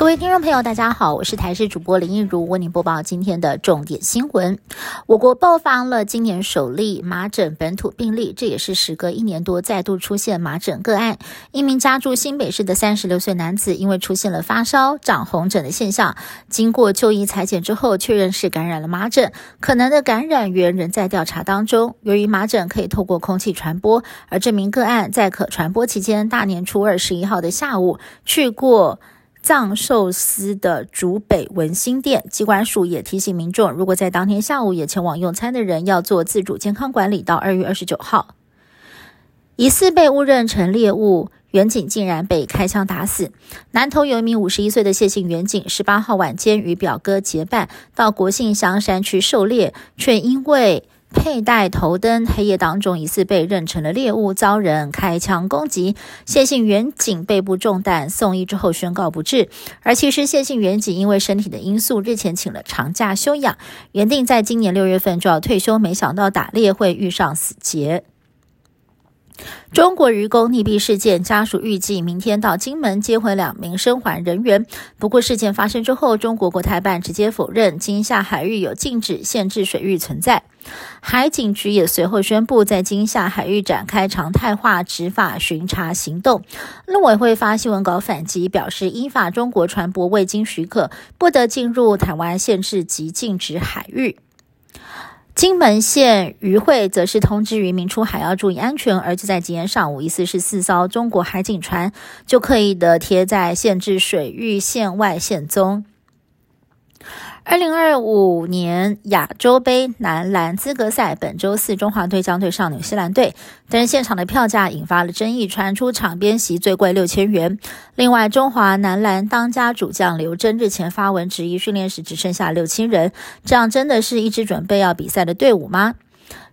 各位听众朋友，大家好，我是台视主播林一如，为您播报今天的重点新闻。我国爆发了今年首例麻疹本土病例，这也是时隔一年多再度出现麻疹个案。一名家住新北市的三十六岁男子，因为出现了发烧、长红疹的现象，经过就医裁剪之后，确认是感染了麻疹，可能的感染源仍在调查当中。由于麻疹可以透过空气传播，而这名个案在可传播期间，大年初二十一号的下午去过。藏寿司的竹北文心店，机关署也提醒民众，如果在当天下午也前往用餐的人，要做自主健康管理到二月二十九号。疑似被误认成猎物，远警竟然被开枪打死。南投有一名五十一岁的谢姓远警，十八号晚间与表哥结伴到国姓香山区狩猎，却因为佩戴头灯，黑夜当中疑似被认成了猎物，遭人开枪攻击。谢姓远警背部中弹，送医之后宣告不治。而其实谢姓远警因为身体的因素，日前请了长假休养，原定在今年六月份就要退休，没想到打猎会遇上死劫。中国渔工溺毙事件，家属预计明天到金门接回两名生还人员。不过，事件发生之后，中国国台办直接否认金厦海域有禁止、限制水域存在。海警局也随后宣布，在金厦海域展开常态化执法巡查行动。陆委会发新闻稿反击，表示依法，中国船舶未经许可，不得进入台湾限制及禁止海域。金门县渔会则是通知渔民出海要注意安全，而就在今天上午，疑似是四艘中国海警船就刻意的贴在限制水域线外线中。二零二五年亚洲杯男篮资格赛本周四，中华队将对上纽西兰队，但是现场的票价引发了争议，传出场边席最贵六千元。另外，中华男篮当家主将刘铮日前发文质疑训练时只剩下六千人，这样真的是一支准备要比赛的队伍吗？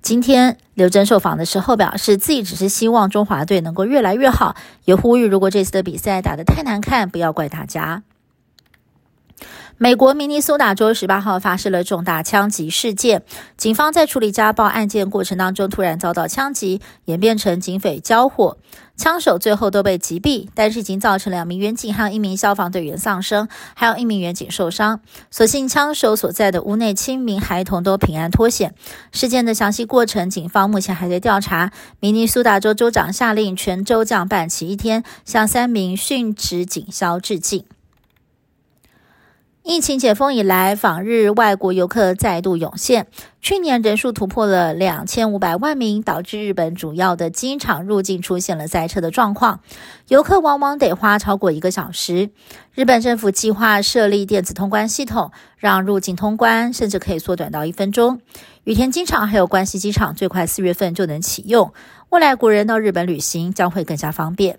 今天刘铮受访的时候表示，自己只是希望中华队能够越来越好，也呼吁如果这次的比赛打得太难看，不要怪大家。美国明尼苏达州十八号发生了重大枪击事件，警方在处理家暴案件过程当中突然遭到枪击，演变成警匪交火，枪手最后都被击毙，但是已经造成两名远警和一名消防队员丧生，还有一名远警受伤。所幸枪手所在的屋内七名孩童都平安脱险。事件的详细过程，警方目前还在调查。明尼苏达州州长下令全州降半旗一天，向三名殉职警消致敬。疫情解封以来，访日外国游客再度涌现。去年人数突破了两千五百万名，导致日本主要的机场入境出现了塞车的状况，游客往往得花超过一个小时。日本政府计划设立电子通关系统，让入境通关甚至可以缩短到一分钟。羽田机场还有关西机场，最快四月份就能启用。未来国人到日本旅行将会更加方便。